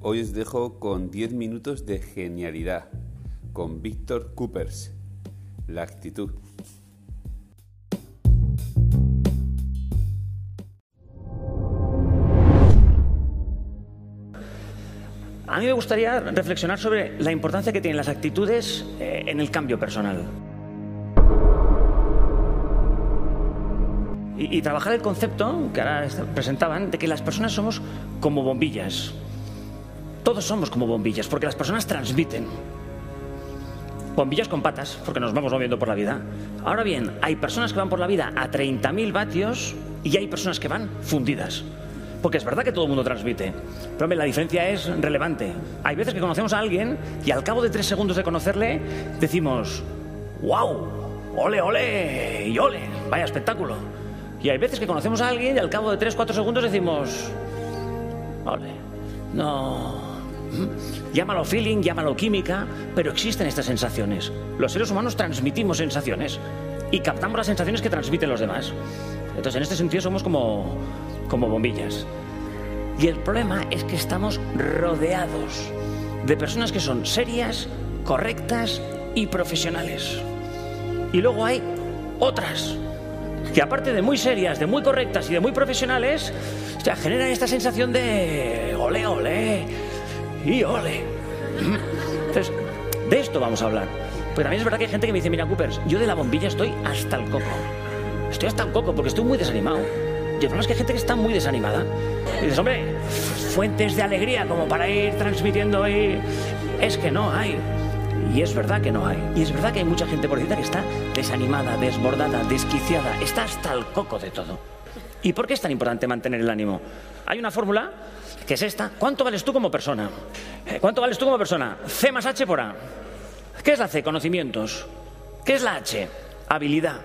Hoy os dejo con 10 minutos de genialidad con Víctor Coopers. La actitud. A mí me gustaría reflexionar sobre la importancia que tienen las actitudes eh, en el cambio personal. Y, y trabajar el concepto que ahora presentaban de que las personas somos como bombillas. Todos somos como bombillas, porque las personas transmiten. Bombillas con patas, porque nos vamos moviendo por la vida. Ahora bien, hay personas que van por la vida a 30.000 vatios y hay personas que van fundidas. Porque es verdad que todo el mundo transmite. Pero la diferencia es relevante. Hay veces que conocemos a alguien y al cabo de tres segundos de conocerle decimos, ¡Wow! ¡Ole, ole! ¡Y ole! ¡Vaya espectáculo! Y hay veces que conocemos a alguien y al cabo de tres, cuatro segundos decimos, ¡Ole! No. ¿Mm? Llámalo feeling, llámalo química, pero existen estas sensaciones. Los seres humanos transmitimos sensaciones y captamos las sensaciones que transmiten los demás. Entonces, en este sentido, somos como, como bombillas. Y el problema es que estamos rodeados de personas que son serias, correctas y profesionales. Y luego hay otras que aparte de muy serias, de muy correctas y de muy profesionales, o generan esta sensación de ole, ole y ole. Entonces, de esto vamos a hablar. Pero también es verdad que hay gente que me dice, mira, Coopers, yo de la bombilla estoy hasta el coco. Estoy hasta el coco porque estoy muy desanimado. Y el problema es que hay gente que está muy desanimada. Y dices, hombre, fuentes de alegría como para ir transmitiendo. Es que no hay. Y es verdad que no hay. Y es verdad que hay mucha gente por que está desanimada, desbordada, desquiciada, está hasta el coco de todo. ¿Y por qué es tan importante mantener el ánimo? Hay una fórmula que es esta. ¿Cuánto vales tú como persona? Eh, ¿Cuánto vales tú como persona? C más H por A. ¿Qué es la C? Conocimientos. ¿Qué es la H? Habilidad.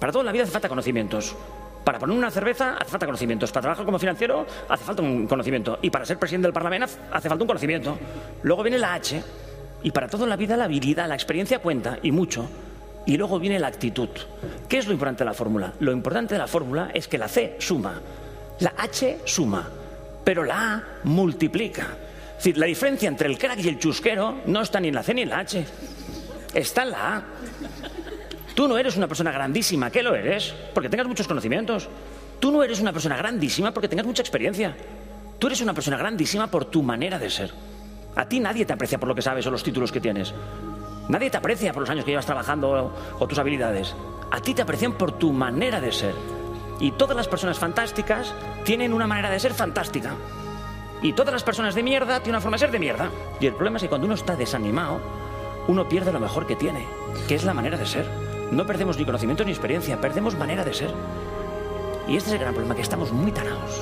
Para todo en la vida hace falta conocimientos. Para poner una cerveza hace falta conocimientos. Para trabajar como financiero hace falta un conocimiento. Y para ser presidente del Parlamento hace falta un conocimiento. Luego viene la H. Y para todo en la vida la habilidad, la experiencia cuenta y mucho. Y luego viene la actitud. ¿Qué es lo importante de la fórmula? Lo importante de la fórmula es que la C suma, la H suma, pero la A multiplica. Es decir, la diferencia entre el crack y el chusquero no está ni en la C ni en la H. Está en la A. Tú no eres una persona grandísima, ¿qué lo eres? Porque tengas muchos conocimientos. Tú no eres una persona grandísima porque tengas mucha experiencia. Tú eres una persona grandísima por tu manera de ser. A ti nadie te aprecia por lo que sabes o los títulos que tienes. Nadie te aprecia por los años que llevas trabajando o, o tus habilidades. A ti te aprecian por tu manera de ser. Y todas las personas fantásticas tienen una manera de ser fantástica. Y todas las personas de mierda tienen una forma de ser de mierda. Y el problema es que cuando uno está desanimado, uno pierde lo mejor que tiene, que es la manera de ser. No perdemos ni conocimiento ni experiencia, perdemos manera de ser. Y este es el gran problema, que estamos muy tarados.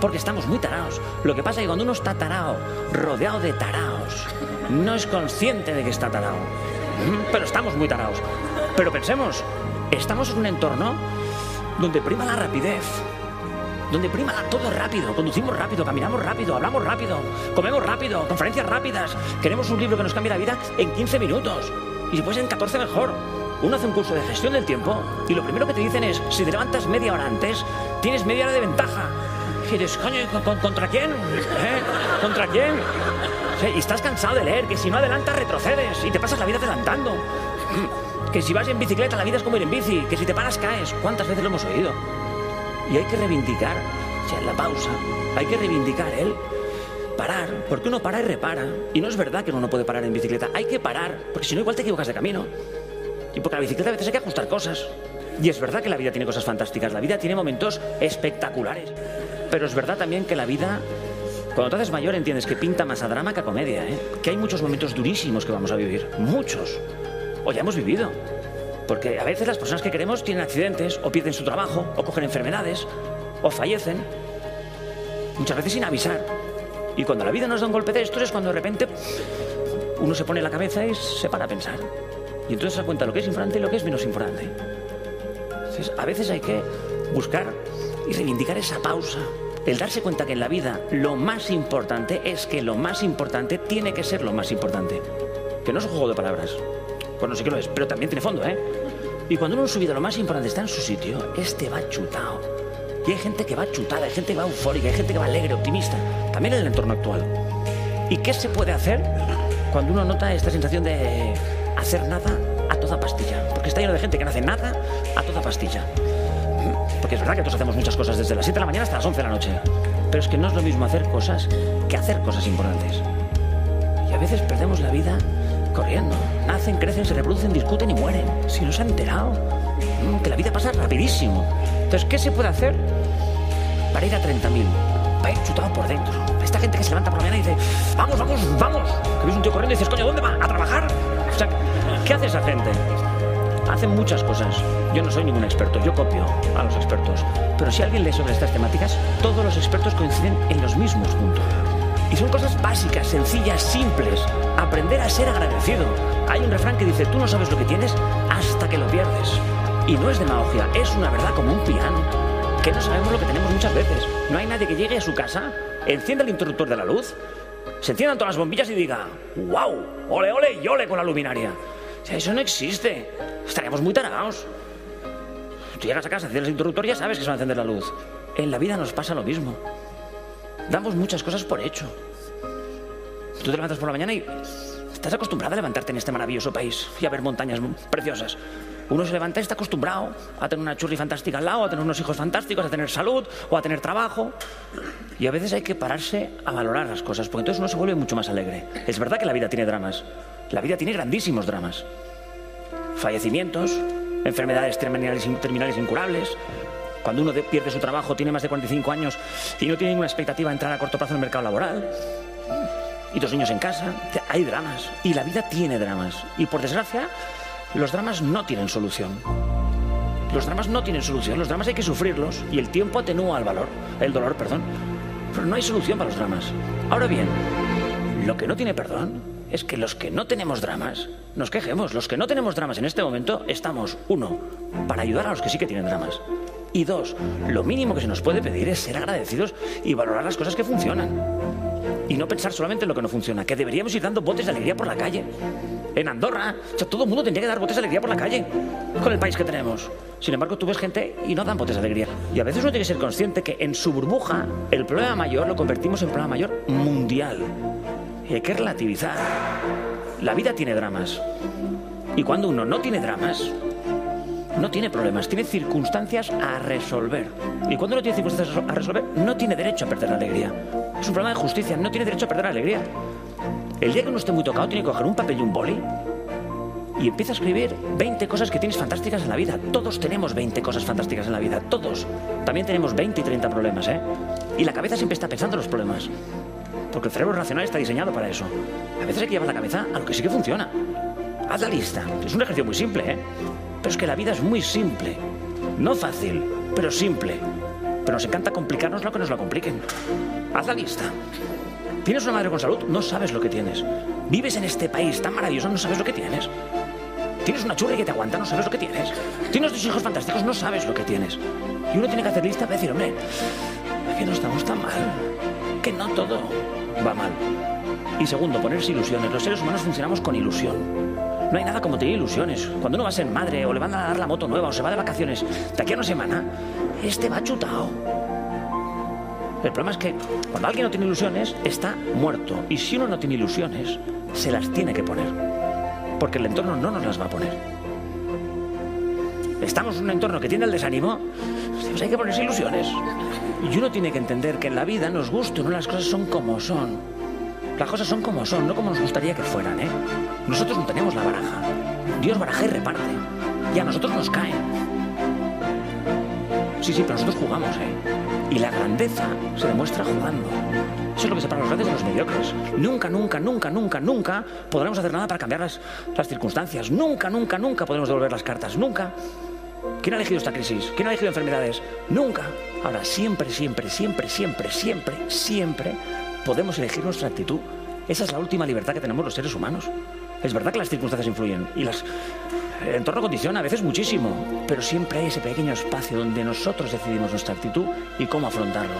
Porque estamos muy tarados. Lo que pasa es que cuando uno está tarao, rodeado de taraos, no es consciente de que está tarao. Mm, Pero estamos muy tarados. Pero pensemos, estamos en un entorno donde prima la rapidez, donde prima todo rápido, conducimos rápido, caminamos rápido, hablamos rápido, comemos rápido, conferencias rápidas, queremos un libro que nos cambie la vida en 15 minutos y si puede ser en 14 mejor. Uno hace un curso de gestión del tiempo y lo primero que te dicen es, si te levantas media hora antes, tienes media hora de ventaja. Y dices, coño, ¿con- con- ¿contra quién? ¿Eh? ¿Contra quién? Y estás cansado de leer, que si no adelantas retrocedes y te pasas la vida adelantando. Que si vas en bicicleta la vida es como ir en bici, que si te paras caes. ¿Cuántas veces lo hemos oído? Y hay que reivindicar, sea, en la pausa, hay que reivindicar el parar, porque uno para y repara. Y no es verdad que uno no puede parar en bicicleta, hay que parar, porque si no igual te equivocas de camino. Y porque la bicicleta a veces hay que ajustar cosas. Y es verdad que la vida tiene cosas fantásticas, la vida tiene momentos espectaculares. Pero es verdad también que la vida, cuando te haces mayor entiendes que pinta más a drama que a comedia, ¿eh? que hay muchos momentos durísimos que vamos a vivir, muchos. O ya hemos vivido. Porque a veces las personas que queremos tienen accidentes, o pierden su trabajo, o cogen enfermedades, o fallecen. Muchas veces sin avisar. Y cuando la vida nos da un golpe de estos es cuando de repente uno se pone la cabeza y se para a pensar. Y entonces se da cuenta lo que es importante y lo que es menos importante. Entonces, a veces hay que buscar y reivindicar esa pausa. El darse cuenta que en la vida lo más importante es que lo más importante tiene que ser lo más importante. Que no es un juego de palabras. Bueno, sí que lo es, pero también tiene fondo, ¿eh? Y cuando uno en su vida lo más importante está en su sitio, este va chutado. Y hay gente que va chutada, hay gente que va eufórica, hay gente que va alegre, optimista. También en el entorno actual. ¿Y qué se puede hacer cuando uno nota esta sensación de hacer nada a toda pastilla? Porque está lleno de gente que no hace nada a toda pastilla. Porque es verdad que todos hacemos muchas cosas desde las 7 de la mañana hasta las 11 de la noche. Pero es que no es lo mismo hacer cosas que hacer cosas importantes. Y a veces perdemos la vida corriendo. Nacen, crecen, se reproducen, discuten y mueren. Si no se han enterado. Mm, Que la vida pasa rapidísimo. Entonces, ¿qué se puede hacer para ir a 30.000? Para ir chutado por dentro. Esta gente que se levanta por la mañana y dice, vamos, vamos, vamos. Que ves un tío corriendo y dices, coño, ¿dónde va? ¿A trabajar? ¿qué hace esa gente? Hacen muchas cosas. Yo no soy ningún experto, yo copio a los expertos. Pero si alguien lee sobre estas temáticas, todos los expertos coinciden en los mismos puntos. Y son cosas básicas, sencillas, simples. Aprender a ser agradecido. Hay un refrán que dice, tú no sabes lo que tienes hasta que lo pierdes. Y no es demagogia, es una verdad como un piano. Que no sabemos lo que tenemos muchas veces. No hay nadie que llegue a su casa, encienda el interruptor de la luz, se enciendan todas las bombillas y diga, wow, ole, ole y ole con la luminaria. O eso no existe. Estaríamos muy tarados. Tú llegas a casa, enciendes el interruptor y ya sabes que se va a encender la luz. En la vida nos pasa lo mismo. Damos muchas cosas por hecho. Tú te levantas por la mañana y estás acostumbrado a levantarte en este maravilloso país y a ver montañas preciosas. Uno se levanta y está acostumbrado a tener una churri fantástica al lado, a tener unos hijos fantásticos, a tener salud o a tener trabajo. Y a veces hay que pararse a valorar las cosas, porque entonces uno se vuelve mucho más alegre. Es verdad que la vida tiene dramas. La vida tiene grandísimos dramas. Fallecimientos, enfermedades terminales, terminales incurables. Cuando uno de- pierde su trabajo, tiene más de 45 años y no tiene ninguna expectativa de entrar a corto plazo en el mercado laboral. Y dos niños en casa. Hay dramas. Y la vida tiene dramas. Y por desgracia, los dramas no tienen solución. Los dramas no tienen solución. Los dramas hay que sufrirlos y el tiempo atenúa el valor, el dolor, perdón. Pero no hay solución para los dramas. Ahora bien, lo que no tiene perdón es que los que no tenemos dramas nos quejemos. Los que no tenemos dramas en este momento estamos, uno, para ayudar a los que sí que tienen dramas. Y dos, lo mínimo que se nos puede pedir es ser agradecidos y valorar las cosas que funcionan. Y no pensar solamente en lo que no funciona, que deberíamos ir dando botes de alegría por la calle. En Andorra, todo el mundo tendría que dar botes de alegría por la calle, con el país que tenemos. Sin embargo, tú ves gente y no dan botes de alegría. Y a veces uno tiene que ser consciente que en su burbuja el problema mayor lo convertimos en problema mayor mundial. Y hay que relativizar. La vida tiene dramas. Y cuando uno no tiene dramas, no tiene problemas, tiene circunstancias a resolver. Y cuando uno tiene circunstancias a resolver, no tiene derecho a perder la alegría. Es un problema de justicia, no tiene derecho a perder la alegría. El día que uno esté muy tocado, tiene que coger un papel y un boli y empieza a escribir 20 cosas que tienes fantásticas en la vida. Todos tenemos 20 cosas fantásticas en la vida, todos. También tenemos 20 y 30 problemas, ¿eh? Y la cabeza siempre está pensando en los problemas. Porque el cerebro racional está diseñado para eso. A veces hay que llevar la cabeza a lo que sí que funciona. Haz la lista. Es un ejercicio muy simple, ¿eh? Pero es que la vida es muy simple. No fácil, pero simple. Pero nos encanta complicarnos lo que nos la compliquen. Haz la lista. ¿Tienes una madre con salud? No sabes lo que tienes. Vives en este país tan maravilloso, no sabes lo que tienes. Tienes una churra que te aguanta, no sabes lo que tienes. Tienes dos hijos fantásticos, no sabes lo que tienes. Y uno tiene que hacer lista para decir, hombre, que no estamos tan mal. Que no todo va mal. Y segundo, ponerse ilusiones. Los seres humanos funcionamos con ilusión. No hay nada como tener ilusiones. Cuando uno va a ser madre o le van a dar la moto nueva o se va de vacaciones de aquí a una semana, este va chutado. El problema es que cuando alguien no tiene ilusiones, está muerto. Y si uno no tiene ilusiones, se las tiene que poner. Porque el entorno no nos las va a poner. Estamos en un entorno que tiene el desánimo, pues hay que ponerse ilusiones. Y uno tiene que entender que en la vida, nos guste o no, las cosas son como son. Las cosas son como son, no como nos gustaría que fueran, ¿eh? Nosotros no tenemos la baraja. Dios baraja y reparte. Y a nosotros nos caen. Sí, sí, pero nosotros jugamos, ¿eh? Y la grandeza se demuestra jugando. Eso es lo que separa a los grandes de los mediocres. Nunca, nunca, nunca, nunca, nunca podremos hacer nada para cambiar las, las circunstancias. Nunca, nunca, nunca podremos devolver las cartas. Nunca. ¿Quién ha elegido esta crisis? ¿Quién ha elegido enfermedades? Nunca. Ahora, siempre, siempre, siempre, siempre, siempre, siempre podemos elegir nuestra actitud. Esa es la última libertad que tenemos los seres humanos. Es verdad que las circunstancias influyen y las, el entorno condiciona a veces muchísimo, pero siempre hay ese pequeño espacio donde nosotros decidimos nuestra actitud y cómo afrontarlo.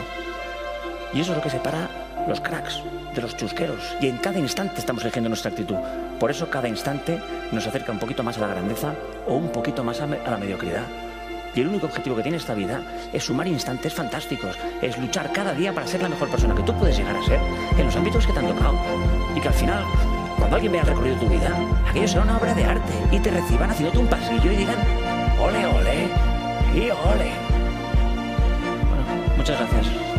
Y eso es lo que separa los cracks de los chusqueros. Y en cada instante estamos eligiendo nuestra actitud. Por eso cada instante nos acerca un poquito más a la grandeza o un poquito más a, a la mediocridad. Y el único objetivo que tiene esta vida es sumar instantes fantásticos, es luchar cada día para ser la mejor persona que tú puedes llegar a ser en los ámbitos que te han tocado. Y que al final, cuando alguien vea el recorrido de tu vida, aquello será una obra de arte y te reciban haciéndote un pasillo y digan, ole, ole, y ole. Bueno, muchas gracias.